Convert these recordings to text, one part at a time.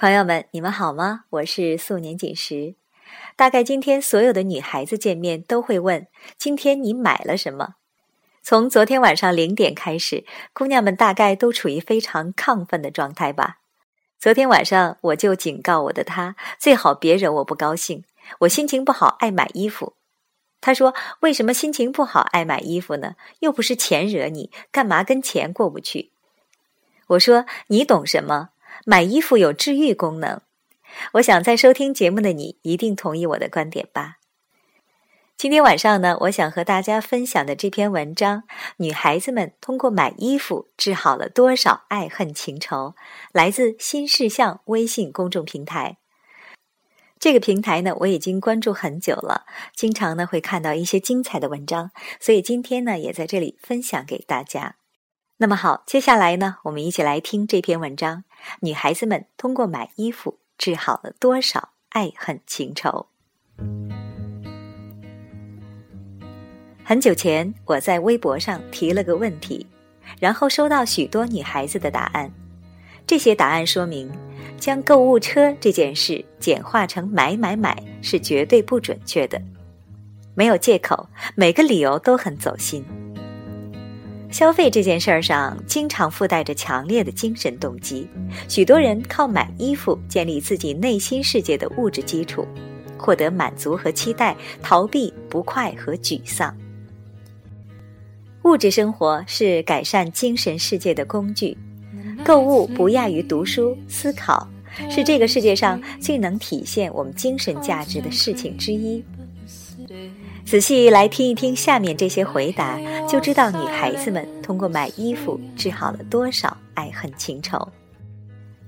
朋友们，你们好吗？我是素年锦时。大概今天所有的女孩子见面都会问：今天你买了什么？从昨天晚上零点开始，姑娘们大概都处于非常亢奋的状态吧。昨天晚上我就警告我的他，最好别惹我不高兴。我心情不好，爱买衣服。他说：“为什么心情不好爱买衣服呢？又不是钱惹你，干嘛跟钱过不去？”我说：“你懂什么？”买衣服有治愈功能，我想在收听节目的你一定同意我的观点吧。今天晚上呢，我想和大家分享的这篇文章，女孩子们通过买衣服治好了多少爱恨情仇，来自新事项微信公众平台。这个平台呢，我已经关注很久了，经常呢会看到一些精彩的文章，所以今天呢也在这里分享给大家。那么好，接下来呢，我们一起来听这篇文章。女孩子们通过买衣服治好了多少爱恨情仇？很久前，我在微博上提了个问题，然后收到许多女孩子的答案。这些答案说明，将购物车这件事简化成买买买是绝对不准确的，没有借口，每个理由都很走心。消费这件事儿上，经常附带着强烈的精神动机。许多人靠买衣服建立自己内心世界的物质基础，获得满足和期待，逃避不快和沮丧。物质生活是改善精神世界的工具，购物不亚于读书、思考，是这个世界上最能体现我们精神价值的事情之一。仔细来听一听下面这些回答，就知道女孩子们通过买衣服治好了多少爱恨情仇。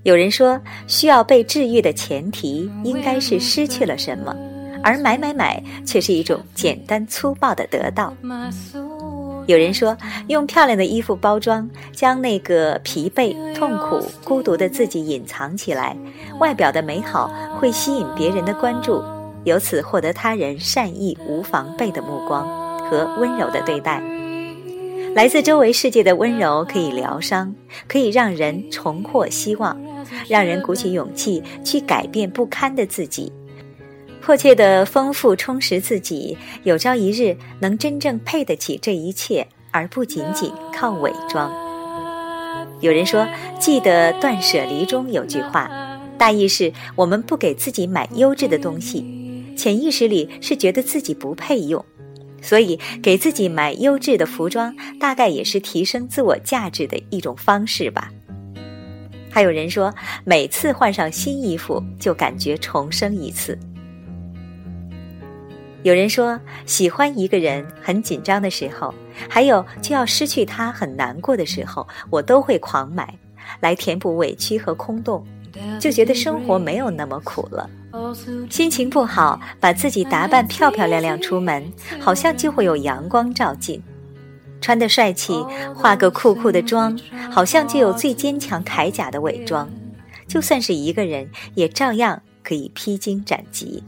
有人说，需要被治愈的前提应该是失去了什么，而买买买却是一种简单粗暴的得到。有人说，用漂亮的衣服包装，将那个疲惫、痛苦、孤独的自己隐藏起来，外表的美好会吸引别人的关注。由此获得他人善意无防备的目光和温柔的对待，来自周围世界的温柔可以疗伤，可以让人重获希望，让人鼓起勇气去改变不堪的自己，迫切的丰富充实自己，有朝一日能真正配得起这一切，而不仅仅靠伪装。有人说，记得断舍离中有句话，大意是我们不给自己买优质的东西。潜意识里是觉得自己不配用，所以给自己买优质的服装，大概也是提升自我价值的一种方式吧。还有人说，每次换上新衣服就感觉重生一次。有人说，喜欢一个人很紧张的时候，还有就要失去他很难过的时候，我都会狂买，来填补委屈和空洞。就觉得生活没有那么苦了。心情不好，把自己打扮漂漂亮亮出门，好像就会有阳光照进；穿得帅气，化个酷酷的妆，好像就有最坚强铠甲的伪装。就算是一个人，也照样可以披荆斩棘。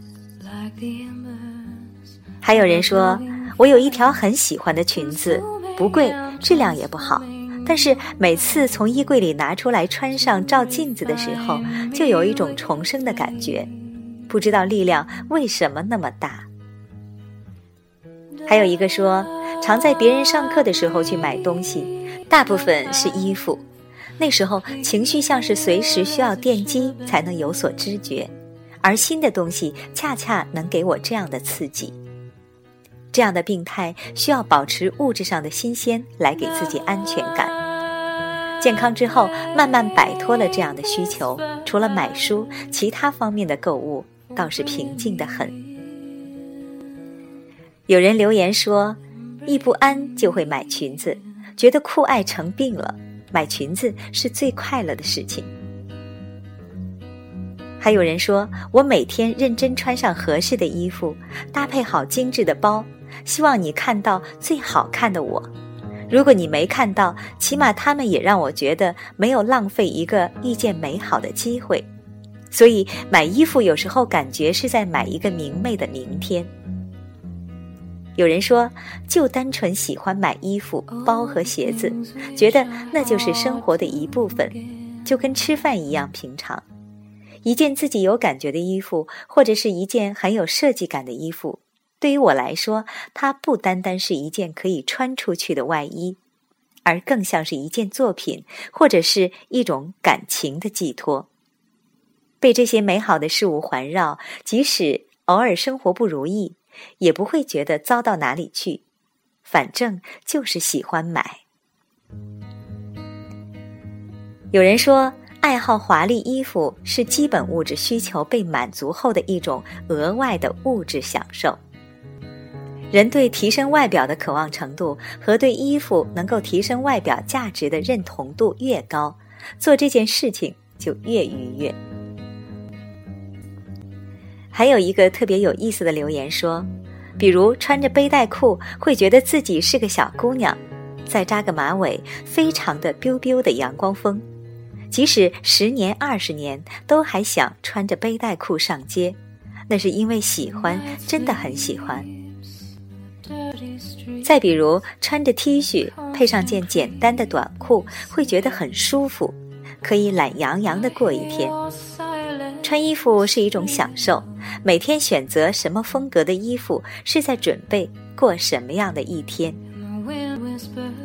还有人说，我有一条很喜欢的裙子，不贵，质量也不好。但是每次从衣柜里拿出来穿上照镜子的时候，就有一种重生的感觉，不知道力量为什么那么大。还有一个说，常在别人上课的时候去买东西，大部分是衣服，那时候情绪像是随时需要电击才能有所知觉，而新的东西恰恰能给我这样的刺激。这样的病态需要保持物质上的新鲜来给自己安全感。健康之后，慢慢摆脱了这样的需求，除了买书，其他方面的购物倒是平静的很。有人留言说，一不安就会买裙子，觉得酷爱成病了，买裙子是最快乐的事情。还有人说，我每天认真穿上合适的衣服，搭配好精致的包。希望你看到最好看的我。如果你没看到，起码他们也让我觉得没有浪费一个遇见美好的机会。所以买衣服有时候感觉是在买一个明媚的明天。有人说，就单纯喜欢买衣服、包和鞋子，觉得那就是生活的一部分，就跟吃饭一样平常。一件自己有感觉的衣服，或者是一件很有设计感的衣服，对于我来说，它不单单是一件可以穿出去的外衣，而更像是一件作品，或者是一种感情的寄托。被这些美好的事物环绕，即使偶尔生活不如意，也不会觉得糟到哪里去。反正就是喜欢买。有人说。爱好华丽衣服是基本物质需求被满足后的一种额外的物质享受。人对提升外表的渴望程度和对衣服能够提升外表价值的认同度越高，做这件事情就越愉悦。还有一个特别有意思的留言说，比如穿着背带裤会觉得自己是个小姑娘，再扎个马尾，非常的 biu biu 的阳光风。即使十年二十年，都还想穿着背带裤上街，那是因为喜欢，真的很喜欢。再比如，穿着 T 恤配上件简单的短裤，会觉得很舒服，可以懒洋洋的过一天。穿衣服是一种享受，每天选择什么风格的衣服，是在准备过什么样的一天。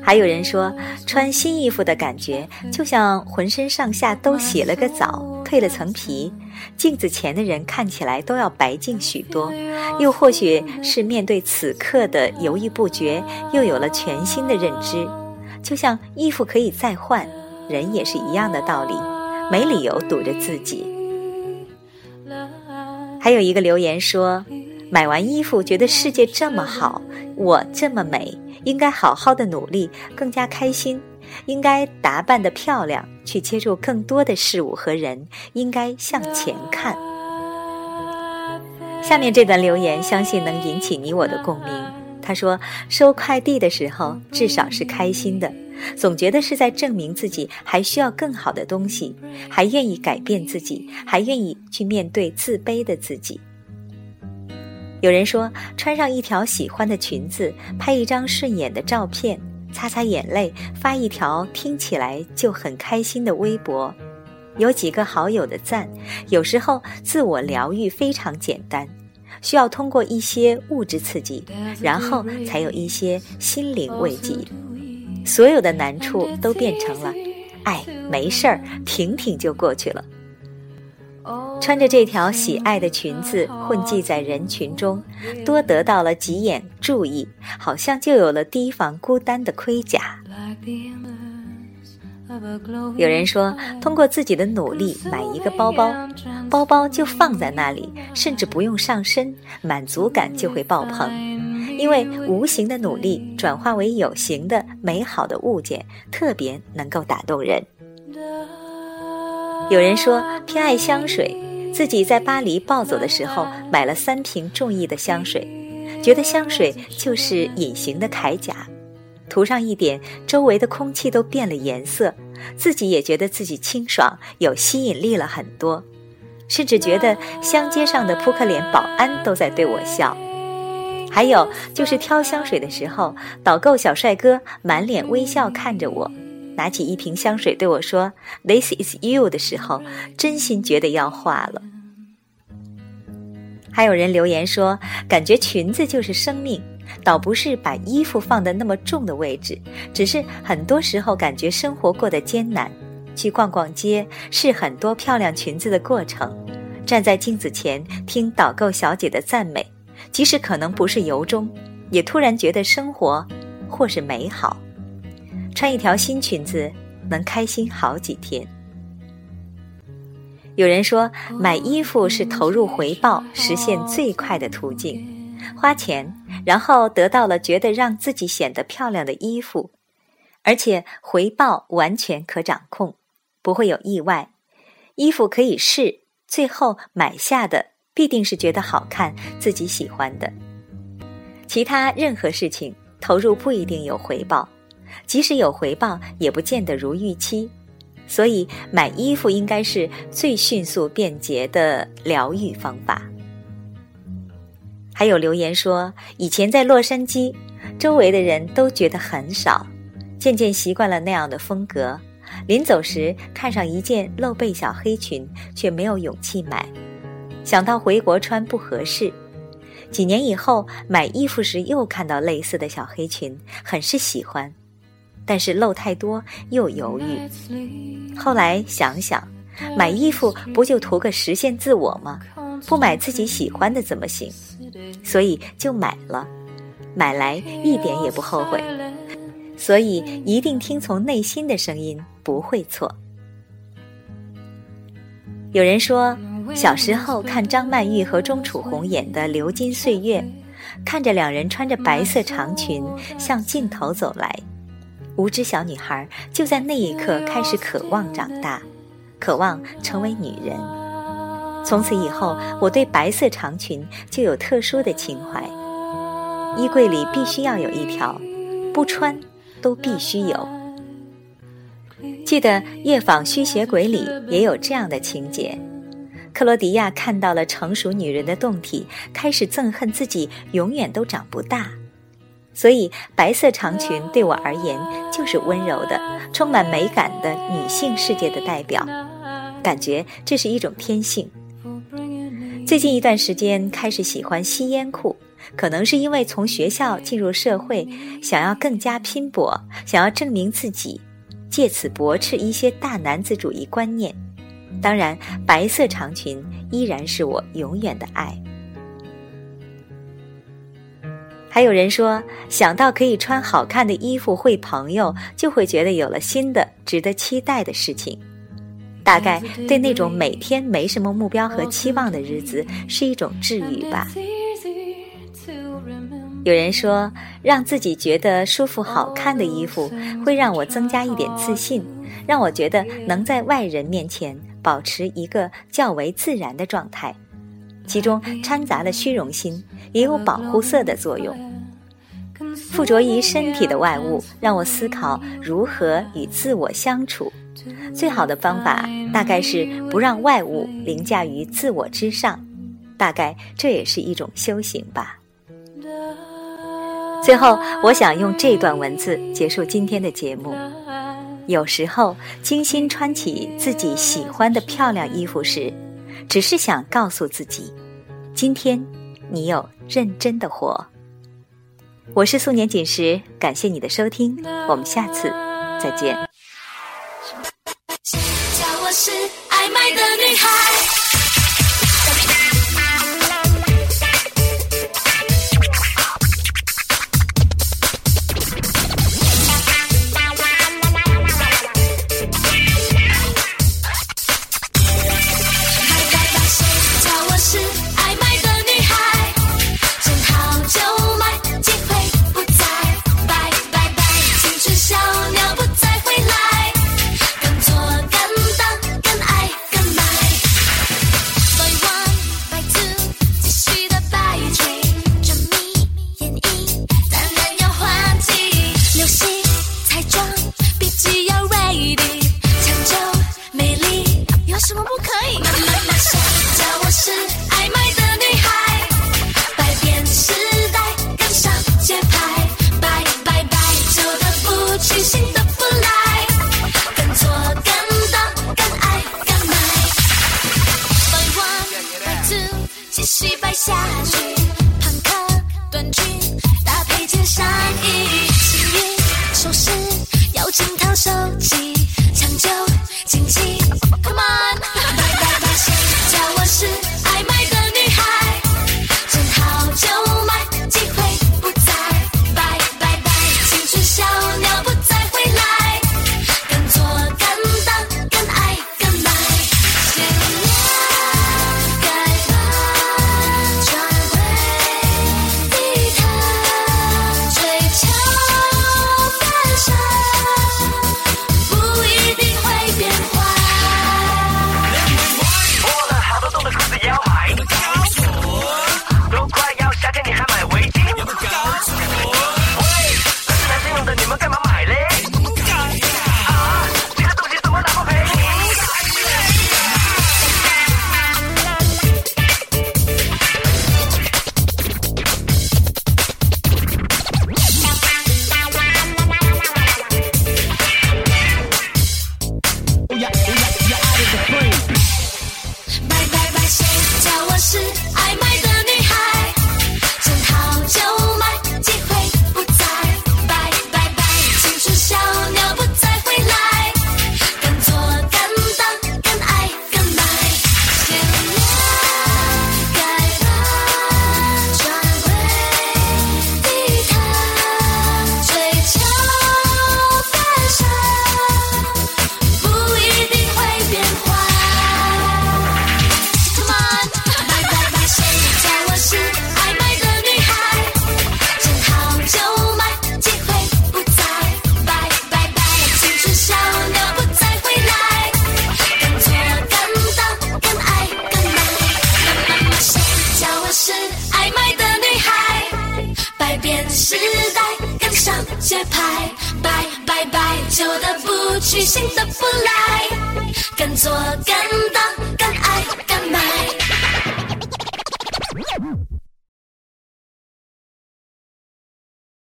还有人说，穿新衣服的感觉就像浑身上下都洗了个澡，蜕了层皮，镜子前的人看起来都要白净许多。又或许是面对此刻的犹豫不决，又有了全新的认知。就像衣服可以再换，人也是一样的道理，没理由堵着自己。还有一个留言说，买完衣服觉得世界这么好，我这么美。应该好好的努力，更加开心。应该打扮的漂亮，去接触更多的事物和人。应该向前看。下面这段留言，相信能引起你我的共鸣。他说：“收快递的时候，至少是开心的，总觉得是在证明自己还需要更好的东西，还愿意改变自己，还愿意去面对自卑的自己。”有人说，穿上一条喜欢的裙子，拍一张顺眼的照片，擦擦眼泪，发一条听起来就很开心的微博，有几个好友的赞。有时候，自我疗愈非常简单，需要通过一些物质刺激，然后才有一些心灵慰藉。所有的难处都变成了，哎，没事儿，挺挺就过去了。穿着这条喜爱的裙子混迹在人群中，多得到了几眼注意，好像就有了提防孤单的盔甲。有人说，通过自己的努力买一个包包，包包就放在那里，甚至不用上身，满足感就会爆棚。因为无形的努力转化为有形的美好的物件，特别能够打动人。有人说偏爱香水，自己在巴黎暴走的时候买了三瓶中意的香水，觉得香水就是隐形的铠甲，涂上一点，周围的空气都变了颜色，自己也觉得自己清爽有吸引力了很多，甚至觉得香街上的扑克脸保安都在对我笑。还有就是挑香水的时候，导购小帅哥满脸微笑看着我。拿起一瓶香水对我说：“This is you” 的时候，真心觉得要化了。还有人留言说，感觉裙子就是生命，倒不是把衣服放的那么重的位置，只是很多时候感觉生活过得艰难，去逛逛街，试很多漂亮裙子的过程，站在镜子前听导购小姐的赞美，即使可能不是由衷，也突然觉得生活或是美好。穿一条新裙子能开心好几天。有人说，买衣服是投入回报实现最快的途径，花钱，然后得到了觉得让自己显得漂亮的衣服，而且回报完全可掌控，不会有意外。衣服可以试，最后买下的必定是觉得好看、自己喜欢的。其他任何事情投入不一定有回报。即使有回报，也不见得如预期，所以买衣服应该是最迅速便捷的疗愈方法。还有留言说，以前在洛杉矶，周围的人都觉得很少，渐渐习惯了那样的风格，临走时看上一件露背小黑裙，却没有勇气买。想到回国穿不合适，几年以后买衣服时又看到类似的小黑裙，很是喜欢，但是露太多又犹豫。后来想想，买衣服不就图个实现自我吗？不买自己喜欢的怎么行？所以就买了，买来一点也不后悔。所以一定听从内心的声音，不会错。有人说，小时候看张曼玉和钟楚红演的《流金岁月》，看着两人穿着白色长裙向镜头走来，无知小女孩就在那一刻开始渴望长大，渴望成为女人。从此以后，我对白色长裙就有特殊的情怀，衣柜里必须要有一条，不穿。都必须有。记得《夜访吸血鬼》里也有这样的情节：克罗迪亚看到了成熟女人的胴体，开始憎恨自己永远都长不大。所以，白色长裙对我而言就是温柔的、充满美感的女性世界的代表。感觉这是一种天性。最近一段时间开始喜欢吸烟裤。可能是因为从学校进入社会，想要更加拼搏，想要证明自己，借此驳斥一些大男子主义观念。当然，白色长裙依然是我永远的爱。还有人说，想到可以穿好看的衣服会朋友，就会觉得有了新的值得期待的事情。大概对那种每天没什么目标和期望的日子，是一种治愈吧。有人说，让自己觉得舒服、好看的衣服，会让我增加一点自信，让我觉得能在外人面前保持一个较为自然的状态，其中掺杂了虚荣心，也有保护色的作用。附着于身体的外物，让我思考如何与自我相处。最好的方法，大概是不让外物凌驾于自我之上。大概这也是一种修行吧。最后，我想用这段文字结束今天的节目。有时候，精心穿起自己喜欢的漂亮衣服时，只是想告诉自己，今天你有认真的活。我是素年锦时，感谢你的收听，我们下次再见。叫我是爱美的女孩。Come on，叫我是爱美的女孩。